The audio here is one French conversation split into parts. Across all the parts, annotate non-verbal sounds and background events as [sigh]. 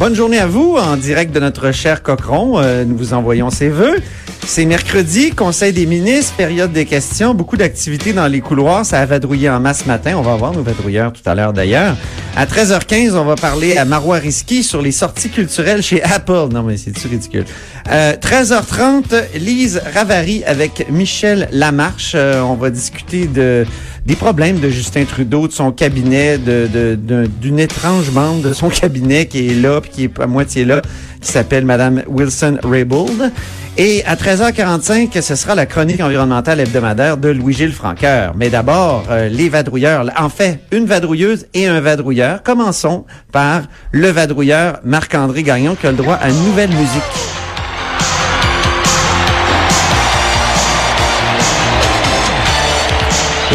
Bonne journée à vous, en direct de notre cher Cochron. Euh, nous vous envoyons ses voeux. C'est mercredi, Conseil des ministres, période des questions, beaucoup d'activités dans les couloirs. Ça a vadrouillé en masse ce matin. On va voir nos vadrouilleurs tout à l'heure d'ailleurs. À 13h15, on va parler à Marois Risky sur les sorties culturelles chez Apple. Non, mais c'est-tu ridicule? Euh, 13h30, Lise Ravary avec Michel Lamarche. Euh, on va discuter de des problèmes de Justin Trudeau, de son cabinet, de, de- de- d'une étrange membre de son cabinet qui est là, qui est à moitié là, qui s'appelle Madame Wilson Raybould. Et à 13h45, ce sera la chronique environnementale hebdomadaire de Louis-Gilles Franqueur. Mais d'abord, euh, les vadrouilleurs. En fait, une vadrouilleuse et un vadrouilleur. Commençons par le vadrouilleur Marc-André Gagnon qui a le droit à une nouvelle musique.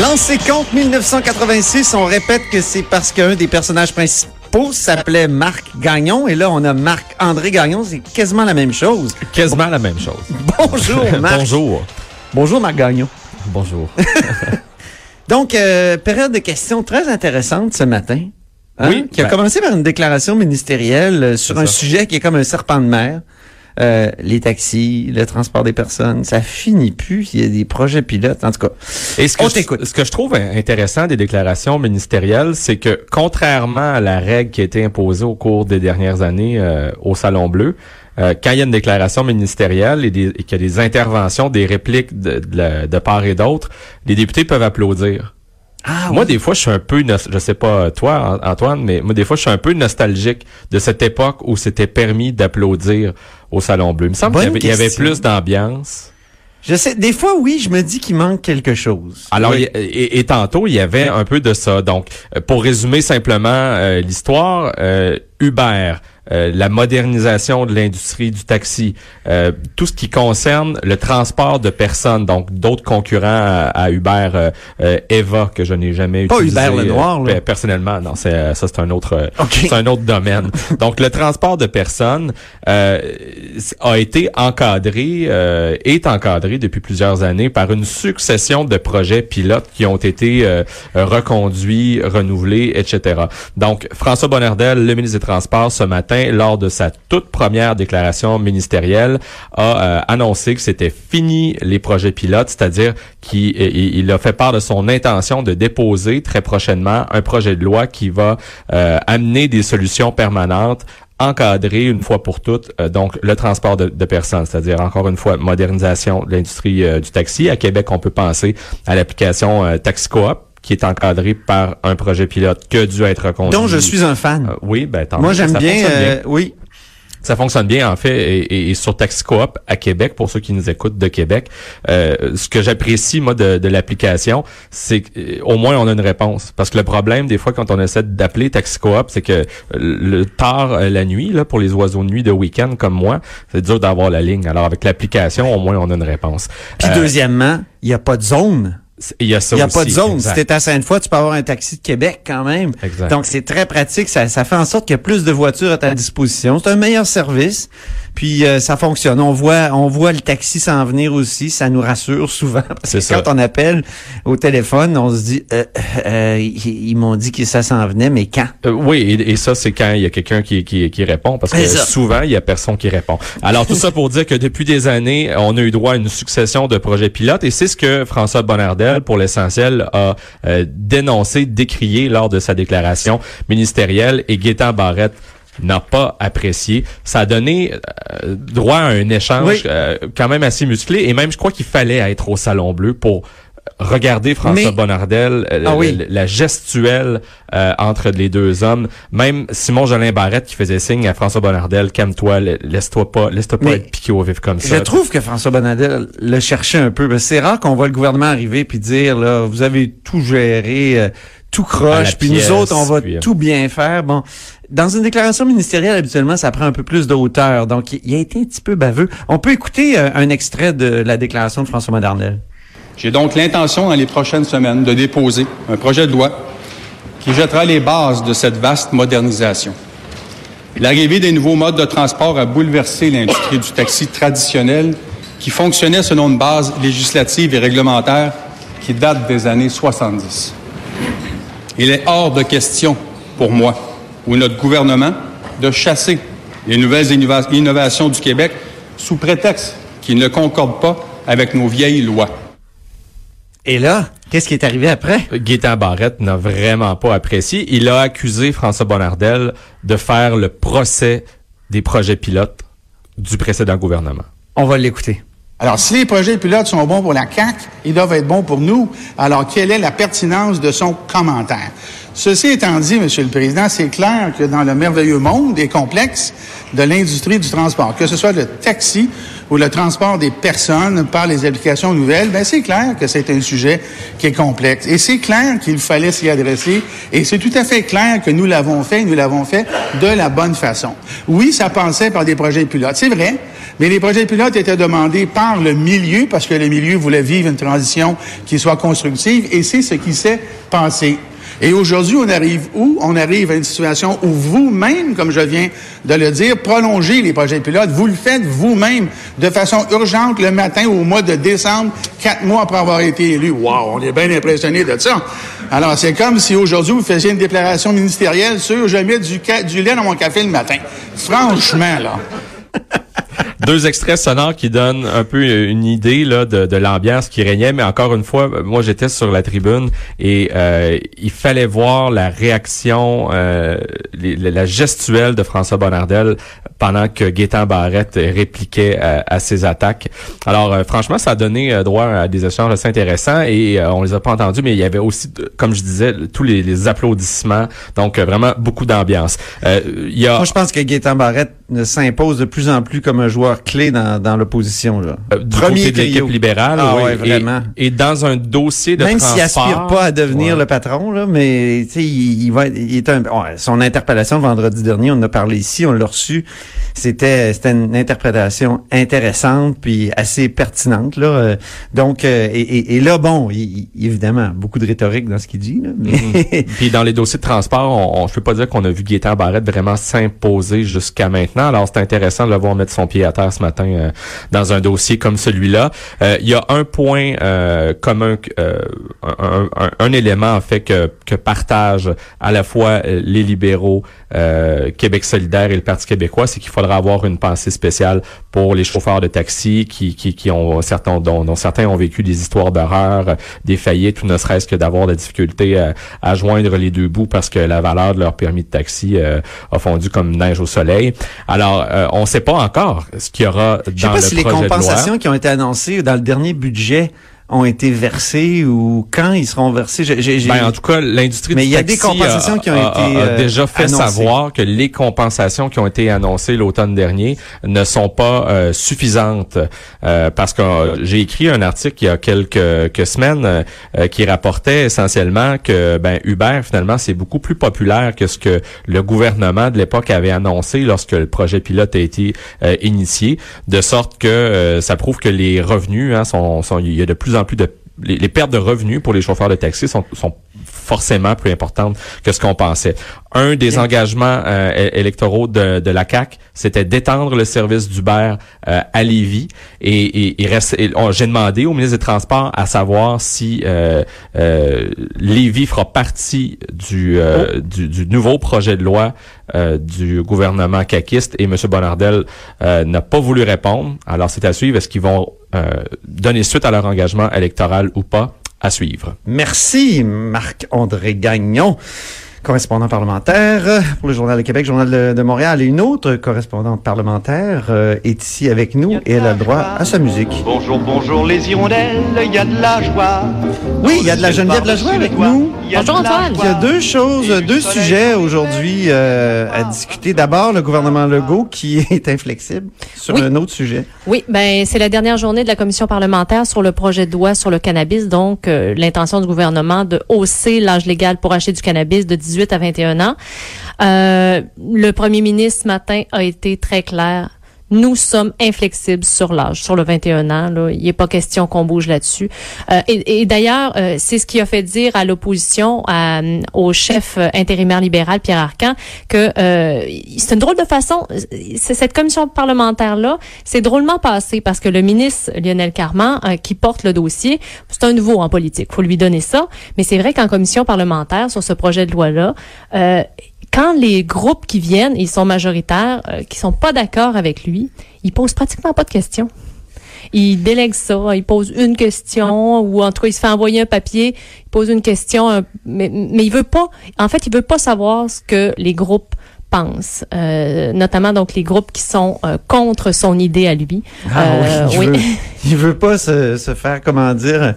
Lancé compte 1986, on répète que c'est parce qu'un des personnages principaux s'appelait Marc Gagnon et là on a Marc-André Gagnon, c'est quasiment la même chose. Quasiment la même chose. [laughs] Bonjour Marc. Bonjour. Bonjour Marc Gagnon. Bonjour. [laughs] Donc, euh, période de questions très intéressante ce matin. hein, Oui, Qui a ben- commencé par une déclaration ministérielle euh, sur un ça. sujet qui est comme un serpent de mer. Euh, les taxis, le transport des personnes, ça finit plus. Il y a des projets pilotes, en tout cas. Et ce que, On je, t'écoute. ce que je trouve intéressant des déclarations ministérielles, c'est que contrairement à la règle qui a été imposée au cours des dernières années euh, au Salon Bleu, euh, quand il y a une déclaration ministérielle et, des- et qu'il y a des interventions, des répliques de, de part et d'autre, les députés peuvent applaudir. Ah, moi, des fois, je suis un peu, je sais pas toi, An- Antoine, mais moi, des fois, je suis un peu nostalgique de cette époque où c'était permis d'applaudir au Salon Bleu. Il me semble qu'il y avait- y plus d'ambiance. Je sais, des fois, oui, je me dis qu'il manque quelque chose. Alors, Oui. il y- et, et tantôt, il y avait un peu de ça. Donc, euh, pour résumer simplement euh, l'histoire, euh, Uber, euh, la modernisation de l'industrie du taxi, euh, tout ce qui concerne le transport de personnes, donc d'autres concurrents à, à Uber, euh, euh, Eva, que je n'ai jamais Pas utilisé. Uber le noir, là. euh, personnellement, non, c'est ça, c'est un autre, c'est un autre domaine. [laughs] Donc, le transport de personnes euh, a été encadré, euh, est encadré depuis plusieurs années par une succession de projets pilotes qui ont été euh, reconduits, renouvelés, etc. Donc, François Bonnardel, le ministre des Transports, ce matin, lors de sa toute première déclaration ministérielle, a euh, annoncé que c'était fini les projets pilotes, c'est-à-dire qu'il il- il a fait part de son intention de déposer très prochainement un projet de loi qui va euh, amener des solutions permanentes encadrer une fois pour toutes euh, donc le transport de, personnes, c'est-à-dire encore une fois modernisation de l'industrie du taxi. À Québec, on peut penser à l'application euh, qui est encadrée par un projet pilote que dû être reconduit. dont je suis un fan. Euh, oui, ben tant Moi, j'aime bien, euh, oui. ça fonctionne bien en fait et, et- et sur Taxi Coop à Québec pour ceux qui nous écoutent de Québec. euh, ce que j'apprécie moi de, de l'application, c'est qu'au moins on a une réponse parce que le problème des fois quand on essaie d'appeler Taxi Coop, c'est que euh, le tard euh, la nuit là pour les oiseaux de nuit de week-end comme moi, c'est dur d'avoir la ligne. Alors avec l'application, au moins on a une réponse. Puis Euh, deuxièmement, il n'y a pas de zone. Il y a ça Il n'y a pas de zone. exact. Si t'es à Sainte-Foy, tu peux avoir un taxi de Québec quand même. Exact. Donc, c'est très pratique. Ça, ça fait en sorte qu'il y a plus de voitures à ta disposition. C'est un meilleur service. Puis, euh, ça fonctionne. On voit, on voit le taxi s'en venir aussi. Ça nous rassure souvent. Parce que ça. quand on appelle au téléphone, on se dit, euh, euh, ils, ils m'ont dit que ça s'en venait, mais quand? Euh, oui, et, et ça, c'est quand il y a quelqu'un qui, qui, qui répond, parce que souvent, il y a personne qui répond. Alors, tout ça pour dire que depuis des années, on a eu droit à une succession de projets pilotes, et c'est ce que François Bonnardel, pour l'essentiel, a euh, dénoncé, décrié lors de sa déclaration ministérielle, et Gaétan Barrette n'a pas apprécié. Ça a donné euh, droit à un échange Oui. euh, quand même assez musclé et même je crois qu'il fallait être au Salon Bleu pour regarder François Mais- Bonnardel, euh, Ah oui. la gestuelle euh, entre les deux hommes. Même Simon Jolin Barrette qui faisait signe à François Bonnardel, calme-toi, la- laisse-toi pas, laisse-toi pas être piqué au vif comme ça. Je trouve que François Bonnardel le cherchait un peu. C'est rare qu'on voit le gouvernement arriver puis dire là, vous avez tout géré, euh, tout croche, puis nous autres on va puis, euh, tout bien faire. Bon, dans une déclaration ministérielle habituellement ça prend un peu plus de hauteur, donc il- a été un petit peu baveux. On peut écouter euh, un extrait de la déclaration de François Bonnardel. J'ai donc l'intention dans les prochaines semaines de déposer un projet de loi qui jettera les bases de cette vaste modernisation. L'arrivée des nouveaux modes de transport a bouleversé l'industrie du taxi traditionnel qui fonctionnait selon une base législative et réglementaire qui date des années 70. Il est hors de question pour moi ou notre gouvernement de chasser les nouvelles innova- innovations du Québec sous prétexte qu'ils ne concordent pas avec nos vieilles lois. Et là, qu'est-ce qui est arrivé après? Gaétan Barrette n'a vraiment pas apprécié. Il a accusé François Bonnardel de faire le procès des projets pilotes du précédent gouvernement. On va l'écouter. Alors, si les projets pilotes sont bons pour la CAC, ils doivent être bons pour nous. Alors, quelle est la pertinence de son commentaire? Ceci étant dit, Monsieur le Président, c'est clair que dans le merveilleux monde et complexe de l'industrie du transport, que ce soit le taxi ou le transport des personnes par les applications nouvelles, ben c'est clair que c'est un sujet qui est complexe. Et c'est clair qu'il fallait s'y adresser. Et c'est tout à fait clair que nous l'avons fait, nous l'avons fait de la bonne façon. Oui, ça passait par des projets pilotes. C'est vrai. Mais les projets pilotes étaient demandés par le milieu parce que le milieu voulait vivre une transition qui soit constructive et c'est ce qui s'est passé. Et aujourd'hui, on arrive où? On arrive à une situation où vous-même, comme je viens de le dire, prolongez les projets pilotes. Vous le faites vous-même de façon urgente le matin au mois de décembre, quatre mois après avoir été élu. Wow, on est bien impressionné de ça. Alors, c'est comme si aujourd'hui, vous faisiez une déclaration ministérielle sur je mets du, du lait dans mon café le matin. Franchement, là. Deux extraits sonores qui donnent un peu une idée là, de, de l'ambiance qui régnait, mais encore une fois, moi j'étais sur la tribune et euh, il fallait voir la réaction, euh, la gestuelle de François Bonnardel pendant que Gaétan Barrette répliquait à, à ses attaques. Alors euh, franchement, ça a donné euh, droit à des échanges assez intéressants et euh, on les a pas entendus, mais il y avait aussi, comme je disais, tous les, applaudissements, donc euh, vraiment beaucoup d'ambiance. Euh, a Moi, je pense que Gaétan Barrette s'impose de plus en plus comme un joueur clé dans, dans l'opposition. Là. Euh, du côté de l'équipe libérale, Ah oui. ouais, Et- vraiment. Et, dans un dossier de Même s'il transport, aspire pas à devenir ouais. le patron, là, mais tu sais, il, il va, il est un, son interpellation vendredi dernier, on en a parlé ici, on l'a reçu. C'était, c'était une interprétation intéressante puis assez pertinente là. Euh, Donc, euh, et, et- et là, bon, il- évidemment, beaucoup de rhétorique dans ce qu'il dit, là, mais [laughs] Puis dans les dossiers de transport, on, on, je peux pas dire qu'on a vu Gaétan Barrette vraiment s'imposer jusqu'à maintenant. Alors c'est intéressant de le voir mettre son pied à terre ce matin euh, dans un dossier comme celui-là. Euh, Il y a un point euh, commun, euh, un, un- un élément en fait que, que partagent à la fois les libéraux, euh, Québec solidaire et le Parti québécois, c'est qu'il faudra avoir une pensée spéciale pour les chauffeurs de taxi qui, qui, qui ont certains dont, dont certains ont vécu des histoires d'horreur, des faillites ou ne serait-ce que d'avoir de la difficulté à, à joindre les deux bouts parce que la valeur de leur permis de taxi euh, a fondu comme neige au soleil. Alors, euh, on ne sait pas encore ce qu'il y aura je sais dans pas le si les projet de loi. compensations qui ont été annoncées dans le dernier budget ont été versées ou quand ils seront versés? Ben, en tout cas, l'industrie Mais il y a des compensations qui ont a- été, a euh, déjà fait annoncées. savoir que les compensations qui ont été annoncées l'automne dernier ne sont pas euh, suffisantes euh, parce que euh, j'ai écrit un article il y a quelques, quelques semaines euh, qui rapportait essentiellement que ben Uber finalement c'est beaucoup plus populaire que ce que le gouvernement de l'époque avait annoncé lorsque le projet pilote a été euh, initié, de sorte que euh, ça prouve que les revenus hein, sont, sont il y a de plus de les, pertes de revenus pour les chauffeurs de taxi sont forcément plus importantes que ce qu'on pensait. Un des engagements euh, électoraux de, de la CAC, c'était d'étendre le service d'Uber euh, à Lévis. Et, et, on- j'ai demandé au ministre des Transports à savoir si euh, euh, Lévis fera partie du, euh, du, du nouveau projet de loi euh, du gouvernement caquiste. Et M. Bonnardel euh, n'a pas voulu répondre. Alors c'est à suivre. Est-ce qu'ils vont euh, donner suite à leur engagement électoral ou pas? À suivre. Merci, Marc-André Gagnon. Correspondant parlementaire pour le Journal de Québec, Journal de, de Montréal. Et une autre correspondante parlementaire euh, est ici avec nous et elle a le droit à sa musique. Bonjour, bonjour les hirondelles, il y a de la joie. Oui, il y a de la Geneviève de la joie avec nous. Bonjour Antoine. Il y a deux choses, deux sujets aujourd'hui euh, à discuter. D'abord, le gouvernement Legault qui [laughs] est inflexible sur Oui. un autre sujet. Oui, ben c'est la dernière journée de la commission parlementaire sur le projet de loi sur le cannabis, donc euh, l'intention du gouvernement de hausser l'âge légal pour acheter du cannabis de 18 à 21 ans. Euh, le premier ministre ce matin a été très clair. Nous sommes inflexibles sur l'âge, sur le 21 ans. Là. Il n'est pas question qu'on bouge là-dessus. Euh, et et d'ailleurs, euh, c'est ce qui a fait dire à l'opposition, euh, au chef euh, intérimaire libéral, Pierre Arcan, que euh, c'est une drôle de façon. Cette commission parlementaire-là, c'est drôlement passé parce que le ministre Lionel Carman, qui porte le dossier, c'est un nouveau en politique, faut lui donner ça. Mais c'est vrai qu'en commission parlementaire, sur ce projet de loi-là, euh, quand les groupes qui viennent, ils sont majoritaires, euh, qui sont pas d'accord avec lui, ils posent pratiquement pas de questions. Il délègue ça, il pose une question ou en tout cas il se fait envoyer un papier, il pose une question, mais, mais il veut pas, en fait il veut pas savoir ce que les groupes pensent, euh, notamment donc les groupes qui sont euh, contre son idée à lui. Ah Euh, oui, il veut, [laughs] il veut pas se, se faire, comment dire,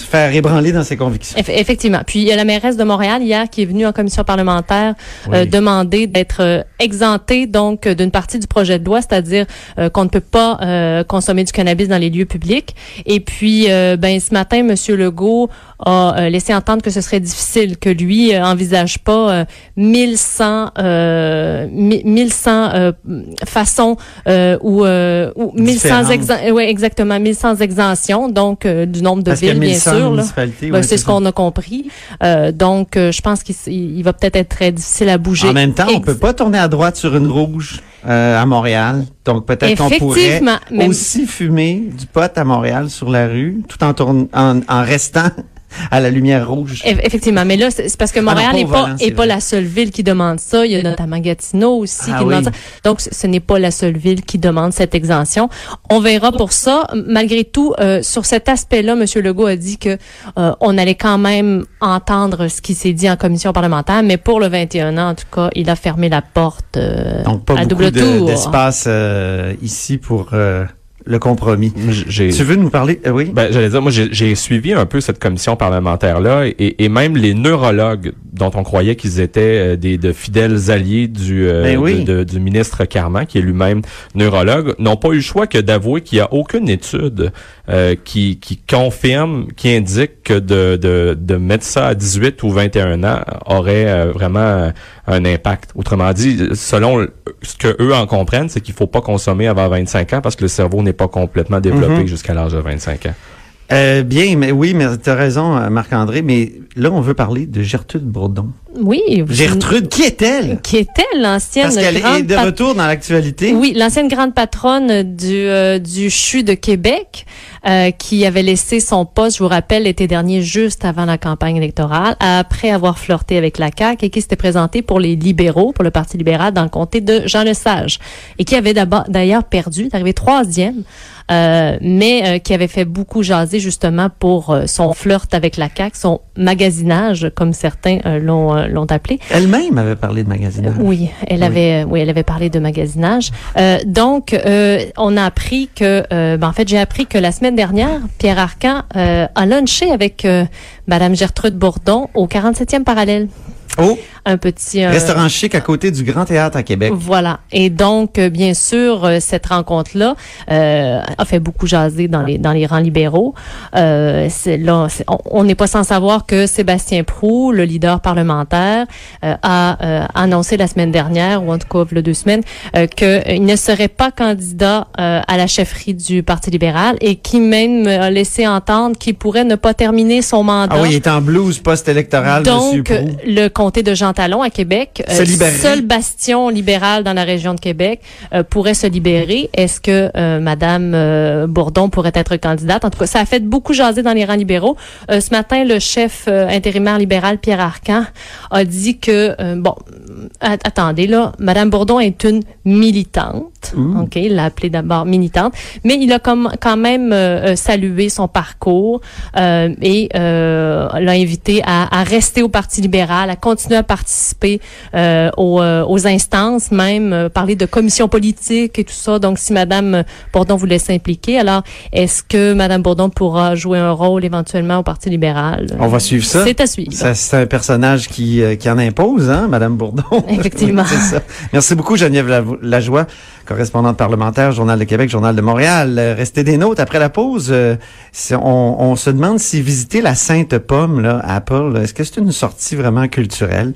se faire ébranler dans ses convictions. Eff- Effectivement. Puis il y a la mairesse de Montréal hier qui est venue en commission parlementaire euh, demander d'être euh, exemptée donc euh, d'une partie du projet de loi, c'est-à-dire euh, qu'on ne peut pas euh, consommer du cannabis dans les lieux publics. Et puis euh, ben ce matin, Monsieur Legault a euh, laissé entendre que ce serait difficile, que lui euh, envisage pas euh, 1100 euh, mi- 1100 euh, façons euh, ou euh, ou 1100 Différentes. exen- ouais, exactement 1100 exemptions donc du nombre de Parce villes bien 1100 sûr. Ben, c'est ce qu'on a compris. Euh, donc, euh, je pense qu'il va peut-être être très difficile à bouger. En même temps, on peut pas tourner à droite sur une rouge euh, à Montréal. Donc peut-être qu'on pourrait aussi fumer du pot à Montréal sur la rue, tout en, tourne, en, en restant à la lumière rouge. Eff- Effectivement, mais là, c'est parce que Ah Montréal n'est pas, est pas la seule ville qui demande ça. Il y a notamment Gatineau aussi Ah qui demande ça. Donc, ce n'est pas la seule ville qui demande cette exemption. On verra pour ça. Malgré tout, euh, sur cet aspect-là, M. Legault a dit que euh, on allait quand même entendre ce qui s'est dit en commission parlementaire, mais pour le 21 ans, en tout cas, il a fermé la porte euh, Donc pas à beaucoup double de- tour. d'espace euh, ici pour euh, le compromis. Tu veux nous parler? euh, oui? Ben, j'allais dire, moi, j'ai suivi un peu cette commission parlementaire-là et, et même les neurologues dont on croyait qu'ils étaient euh, des de fidèles alliés du, euh, Ben oui. de- de- du ministre Carman, qui est lui-même neurologue, n'ont pas eu le choix que d'avouer qu'il n'y a aucune étude euh, qui, qui confirme, qui indique que de, de, de mettre ça à 18 ou 21 ans aurait euh, vraiment un impact. Autrement dit, selon ce que eux en comprennent, c'est qu'il faut pas consommer avant 25 ans parce que le cerveau n'est pas complètement développé Mhm. jusqu'à l'âge de 25 ans. Euh, bien, mais oui, mais tu as raison, euh, Marc-André, mais là, on veut parler de Gertrude Bourdon. Oui. Gertrude, qui est-elle? Qui était l'ancienne Parce qu'elle est de retour dans l'actualité. Oui, l'ancienne grande patronne du euh, du CHU de Québec, euh, qui avait laissé son poste, je vous rappelle, l'été dernier, juste avant la campagne électorale, après avoir flirté avec la CAQ et qui s'était présentée pour les libéraux, pour le Parti libéral, dans le comté de Jean Lesage, et qui avait d'abord d'ailleurs perdu, arrivé troisième, euh, mais euh, qui avait fait beaucoup jaser justement pour euh, son flirt avec la CAQ, son magasinage, comme certains euh, l'ont l'ont appelé. Elle-même avait parlé de magasinage. Oui, elle Oui. avait, oui, elle avait parlé de magasinage. Euh, donc, euh, on a appris que, ben, en fait, j'ai appris que la semaine dernière, Pierre Arcan euh, a lunché avec euh, Madame Gertrude Bourdon au 47e parallèle. Oh, Un petit euh, restaurant chic à côté du Grand Théâtre à Québec. Voilà. Et donc, euh, bien sûr, euh, cette rencontre-là euh, a fait beaucoup jaser dans les dans les rangs libéraux. Euh, c'est là, c'est- on- n'est pas sans savoir que Sébastien Prou, le leader parlementaire, euh, a euh, annoncé la semaine dernière, ou en tout cas a deux semaines, euh, qu'il ne serait pas candidat euh, à la chefferie du Parti libéral et qui même a laissé entendre qu'il pourrait ne pas terminer son mandat. Ah oui, il est en blues post-électoral, Monsieur Donc, le comté de Jean Talon à Québec, Se libérerait. seul bastion libéral dans la région de Québec, euh, pourrait se libérer. Est-ce que euh, Madame euh, Bourdon pourrait être candidate? En tout cas, ça a fait beaucoup jaser dans les rangs libéraux. Euh, ce matin, le chef euh, intérimaire libéral, Pierre Arcan, a dit que, euh, bon, attendez là, Madame Bourdon est une militante. OK, il l'a appelée d'abord militante, mais il a comme quand même euh, euh, salué son parcours euh, et euh, l'a invité à, à, rester au Parti libéral, à continuer à participer euh, aux, aux, instances, même parler de commission politique et tout ça. Donc, si Madame Bourdon voulait s'impliquer, alors est-ce que Madame Bourdon pourra jouer un rôle éventuellement au Parti libéral? On va suivre ça. C'est à suivre. C'est un personnage qui, qui en impose, hein, Madame Bourdon. [laughs] Effectivement. Merci beaucoup, Geneviève Lajoie, correspondante parlementaire, Journal de Québec, Journal de Montréal. Euh, restez des notes. Après la pause, euh, on, on, se demande si visiter la Sainte Pomme là, à Apple, est-ce que c'est une sortie vraiment culturelle?